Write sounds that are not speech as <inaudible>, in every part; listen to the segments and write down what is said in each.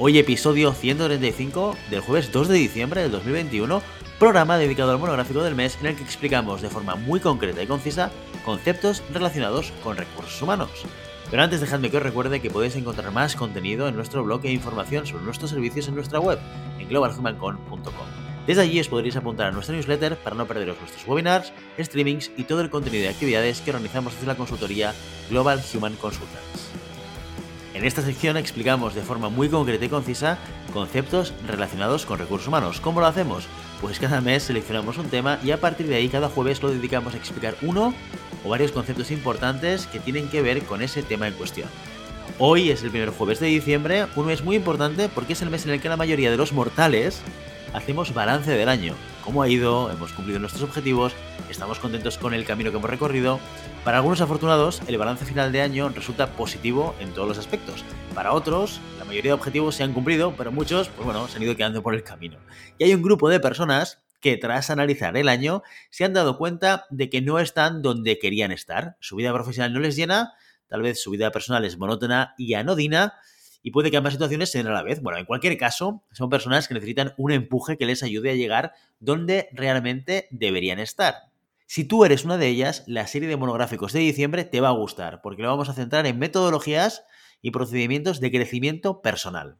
Hoy episodio 135 del jueves 2 de diciembre del 2021, programa dedicado al monográfico del mes en el que explicamos de forma muy concreta y concisa conceptos relacionados con recursos humanos. Pero antes dejadme que os recuerde que podéis encontrar más contenido en nuestro blog e información sobre nuestros servicios en nuestra web, en globalhumancon.com. Desde allí os podréis apuntar a nuestra newsletter para no perderos nuestros webinars, streamings y todo el contenido de actividades que organizamos desde la consultoría Global Human Consultants. En esta sección explicamos de forma muy concreta y concisa conceptos relacionados con recursos humanos. ¿Cómo lo hacemos? Pues cada mes seleccionamos un tema y a partir de ahí cada jueves lo dedicamos a explicar uno o varios conceptos importantes que tienen que ver con ese tema en cuestión. Hoy es el primer jueves de diciembre, un mes muy importante porque es el mes en el que la mayoría de los mortales hacemos balance del año. ¿Cómo ha ido? ¿Hemos cumplido nuestros objetivos? ¿Estamos contentos con el camino que hemos recorrido? Para algunos afortunados, el balance final de año resulta positivo en todos los aspectos. Para otros, la mayoría de objetivos se han cumplido, pero muchos, pues bueno, se han ido quedando por el camino. Y hay un grupo de personas que tras analizar el año se han dado cuenta de que no están donde querían estar. Su vida profesional no les llena, tal vez su vida personal es monótona y anodina, y puede que ambas situaciones se den a la vez. Bueno, en cualquier caso, son personas que necesitan un empuje que les ayude a llegar donde realmente deberían estar. Si tú eres una de ellas, la serie de monográficos de diciembre te va a gustar, porque lo vamos a centrar en metodologías y procedimientos de crecimiento personal.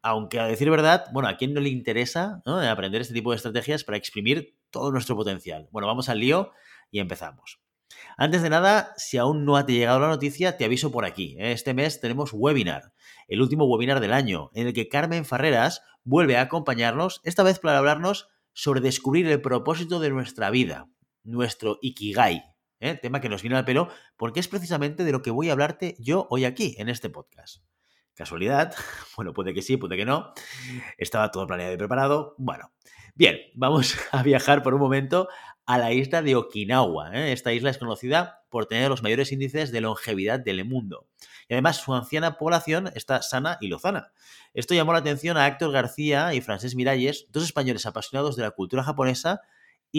Aunque a decir verdad, bueno, ¿a quién no le interesa aprender este tipo de estrategias para exprimir todo nuestro potencial? Bueno, vamos al lío y empezamos. Antes de nada, si aún no ha llegado la noticia, te aviso por aquí. ¿eh? Este mes tenemos webinar, el último webinar del año, en el que Carmen Farreras vuelve a acompañarnos, esta vez para hablarnos sobre descubrir el propósito de nuestra vida nuestro Ikigai, ¿eh? tema que nos viene al pelo, porque es precisamente de lo que voy a hablarte yo hoy aquí, en este podcast. ¿Casualidad? <laughs> Bueno, puede que sí, puede que no. Estaba todo planeado y preparado. Bueno, bien, vamos <laughs> a viajar por un momento a la isla de Okinawa. ¿eh? Esta isla es conocida por tener los mayores índices de longevidad del mundo. Y además su anciana población está sana y lozana. Esto llamó la atención a Héctor García y Francés Miralles, dos españoles apasionados de la cultura japonesa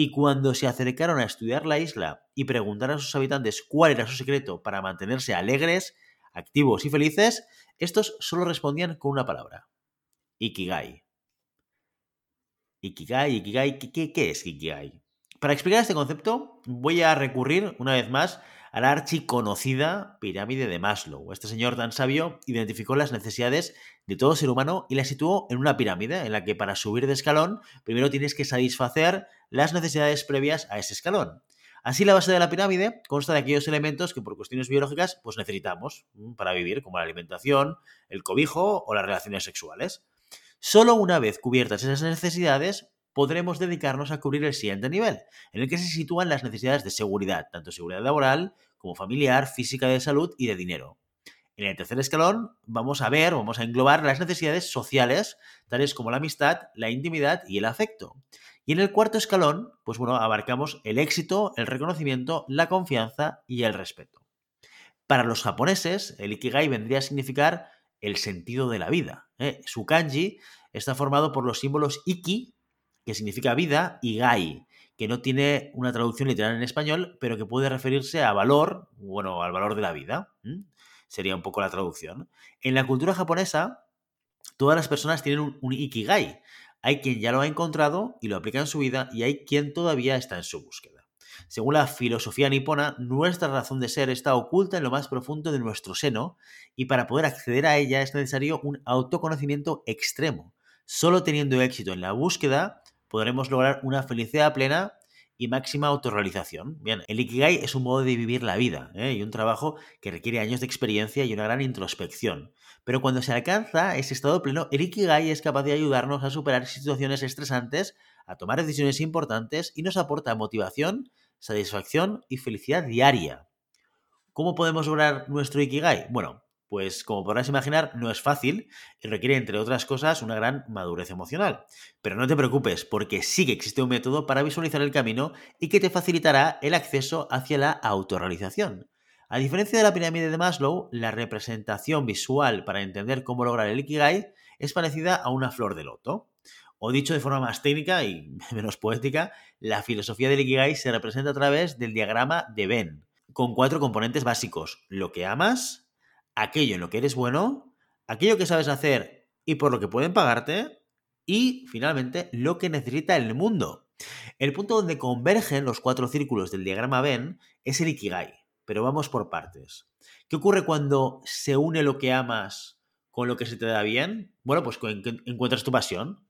y cuando se acercaron a estudiar la isla y preguntaron a sus habitantes cuál era su secreto para mantenerse alegres, activos y felices, estos solo respondían con una palabra. Ikigai. Ikigai, Ikigai, ¿qué, qué es Ikigai? Para explicar este concepto voy a recurrir una vez más a la archiconocida pirámide de Maslow. Este señor tan sabio identificó las necesidades de todo ser humano y las situó en una pirámide en la que para subir de escalón primero tienes que satisfacer las necesidades previas a ese escalón. Así la base de la pirámide consta de aquellos elementos que por cuestiones biológicas pues necesitamos mm, para vivir, como la alimentación, el cobijo o las relaciones sexuales. Solo una vez cubiertas esas necesidades podremos dedicarnos a cubrir el siguiente nivel, en el que se sitúan las necesidades de seguridad, tanto seguridad laboral como familiar, física de salud y de dinero. En el tercer escalón vamos a ver, vamos a englobar las necesidades sociales, tales como la amistad, la intimidad y el afecto. Y en el cuarto escalón, pues bueno, abarcamos el éxito, el reconocimiento, la confianza y el respeto. Para los japoneses, el Ikigai vendría a significar el sentido de la vida. ¿eh? Su kanji está formado por los símbolos Iki, que significa vida, y Gai, que no tiene una traducción literal en español, pero que puede referirse a valor, bueno, al valor de la vida. Sería un poco la traducción. En la cultura japonesa, todas las personas tienen un, ikigai. Hay quien ya lo ha encontrado y lo aplica en su vida y hay quien todavía está en su búsqueda. Según la filosofía nipona, nuestra razón de ser está oculta en lo más profundo de nuestro seno y para poder acceder a ella es necesario un autoconocimiento extremo. Solo teniendo éxito en la búsqueda podremos lograr una felicidad plena y máxima autorrealización. Bien, el Ikigai es un modo de vivir la vida ¿eh? y un trabajo que requiere años de experiencia y una gran introspección. Pero cuando se alcanza ese estado pleno, el Ikigai es capaz de ayudarnos a superar situaciones estresantes, a tomar decisiones importantes y nos aporta motivación, satisfacción y felicidad diaria. ¿Cómo podemos lograr nuestro Ikigai? Bueno, Pues como podrás imaginar, no es fácil y requiere, entre otras cosas, una gran madurez emocional. Pero no te preocupes, porque sí que existe un método para visualizar el camino y que te facilitará el acceso hacia la autorrealización. A diferencia de la pirámide de Maslow, la representación visual para entender cómo lograr el Ikigai es parecida a una flor de loto. O dicho de forma más técnica y <laughs> menos poética, la filosofía del Ikigai se representa a través del diagrama de Venn, con cuatro componentes básicos. Lo que amas, aquello en lo que eres bueno, aquello que sabes hacer y por lo que pueden pagarte, y finalmente lo que necesita el mundo. El punto donde convergen los cuatro círculos del diagrama Venn es el Ikigai, pero vamos por partes. ¿Qué ocurre cuando se une lo que amas con lo que se te da bien? Bueno, pues encuentras tu pasión.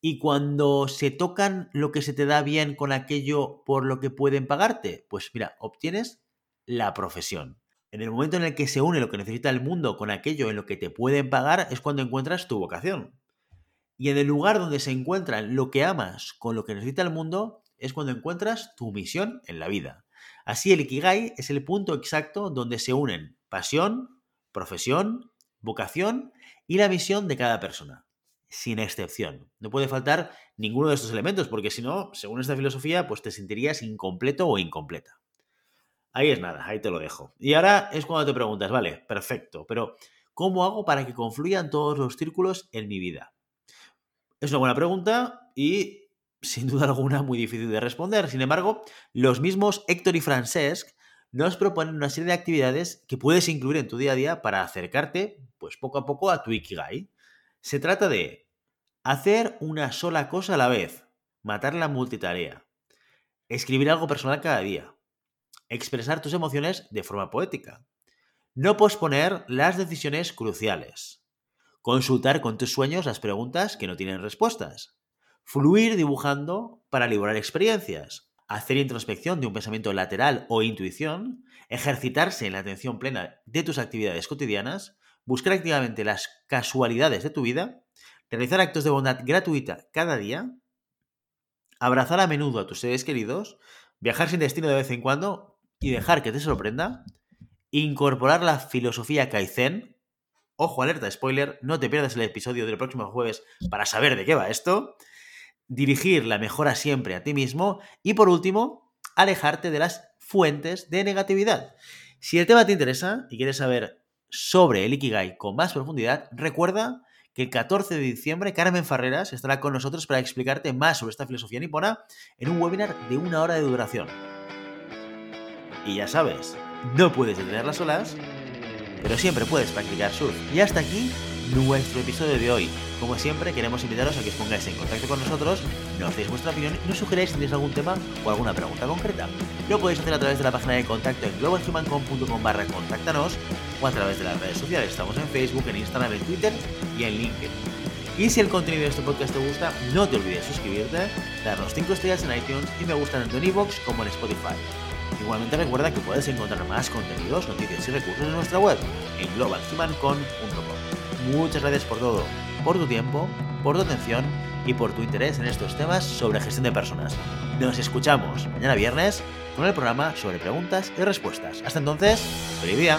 Y cuando se tocan lo que se te da bien con aquello por lo que pueden pagarte, pues mira, obtienes la profesión. En el momento en el que se une lo que necesita el mundo con aquello en lo que te pueden pagar es cuando encuentras tu vocación. Y en el lugar donde se encuentra lo que amas con lo que necesita el mundo es cuando encuentras tu misión en la vida. Así el Ikigai es el punto exacto donde se unen pasión, profesión, vocación y la misión de cada persona, sin excepción. No puede faltar ninguno de estos elementos porque si no, según esta filosofía, pues te sentirías incompleto o incompleta. Ahí es nada, ahí te lo dejo. Y ahora es cuando te preguntas, vale, perfecto, pero ¿cómo hago para que confluyan todos los círculos en mi vida? Es una buena pregunta y sin duda alguna muy difícil de responder. Sin embargo, los mismos Héctor y Francesc nos proponen una serie de actividades que puedes incluir en tu día a día para acercarte, pues poco a poco, a tu Ikigai. Se trata de hacer una sola cosa a la vez, matar la multitarea, escribir algo personal cada día, expresar tus emociones de forma poética. No posponer las decisiones cruciales. Consultar con tus sueños las preguntas que no tienen respuestas. Fluir dibujando para librar experiencias. Hacer introspección de un pensamiento lateral o intuición. Ejercitarse en la atención plena de tus actividades cotidianas. Buscar activamente las casualidades de tu vida. Realizar actos de bondad gratuita cada día. Abrazar a menudo a tus seres queridos. Viajar sin destino de vez en cuando y dejar que te sorprenda, incorporar la filosofía Kaizen, ojo alerta spoiler, no te pierdas el episodio del próximo jueves para saber de qué va esto, dirigir la mejora siempre a ti mismo y por último, alejarte de las fuentes de negatividad. Si el tema te interesa y quieres saber sobre el Ikigai con más profundidad, recuerda que el 14 de diciembre Carmen Farreras estará con nosotros para explicarte más sobre esta filosofía nipona en un webinar de una hora de duración. Y ya sabes, no puedes detener las olas, pero siempre puedes practicar surf. Y hasta aquí nuestro episodio de hoy. Como siempre, queremos invitaros a que os pongáis en contacto con nosotros, nos deis vuestra opinión y nos sugeráis si tenéis algún tema o alguna pregunta concreta. Lo podéis hacer a través de la página de contacto en globalhumancom.com barra contáctanos o a través de las redes sociales. Estamos en Facebook, en Instagram, en Twitter y en LinkedIn. Y si el contenido de este podcast te gusta, no te olvides suscribirte, darnos 5 estrellas en iTunes y me gusta tanto en iVoox como en Spotify. Igualmente recuerda que puedes encontrar más contenidos, noticias y recursos en nuestra web, en globalhumancon.com. Muchas gracias por todo, por tu tiempo, por tu atención y por tu interés en estos temas sobre gestión de personas. Nos escuchamos mañana viernes con el programa sobre preguntas y respuestas. Hasta entonces, feliz día.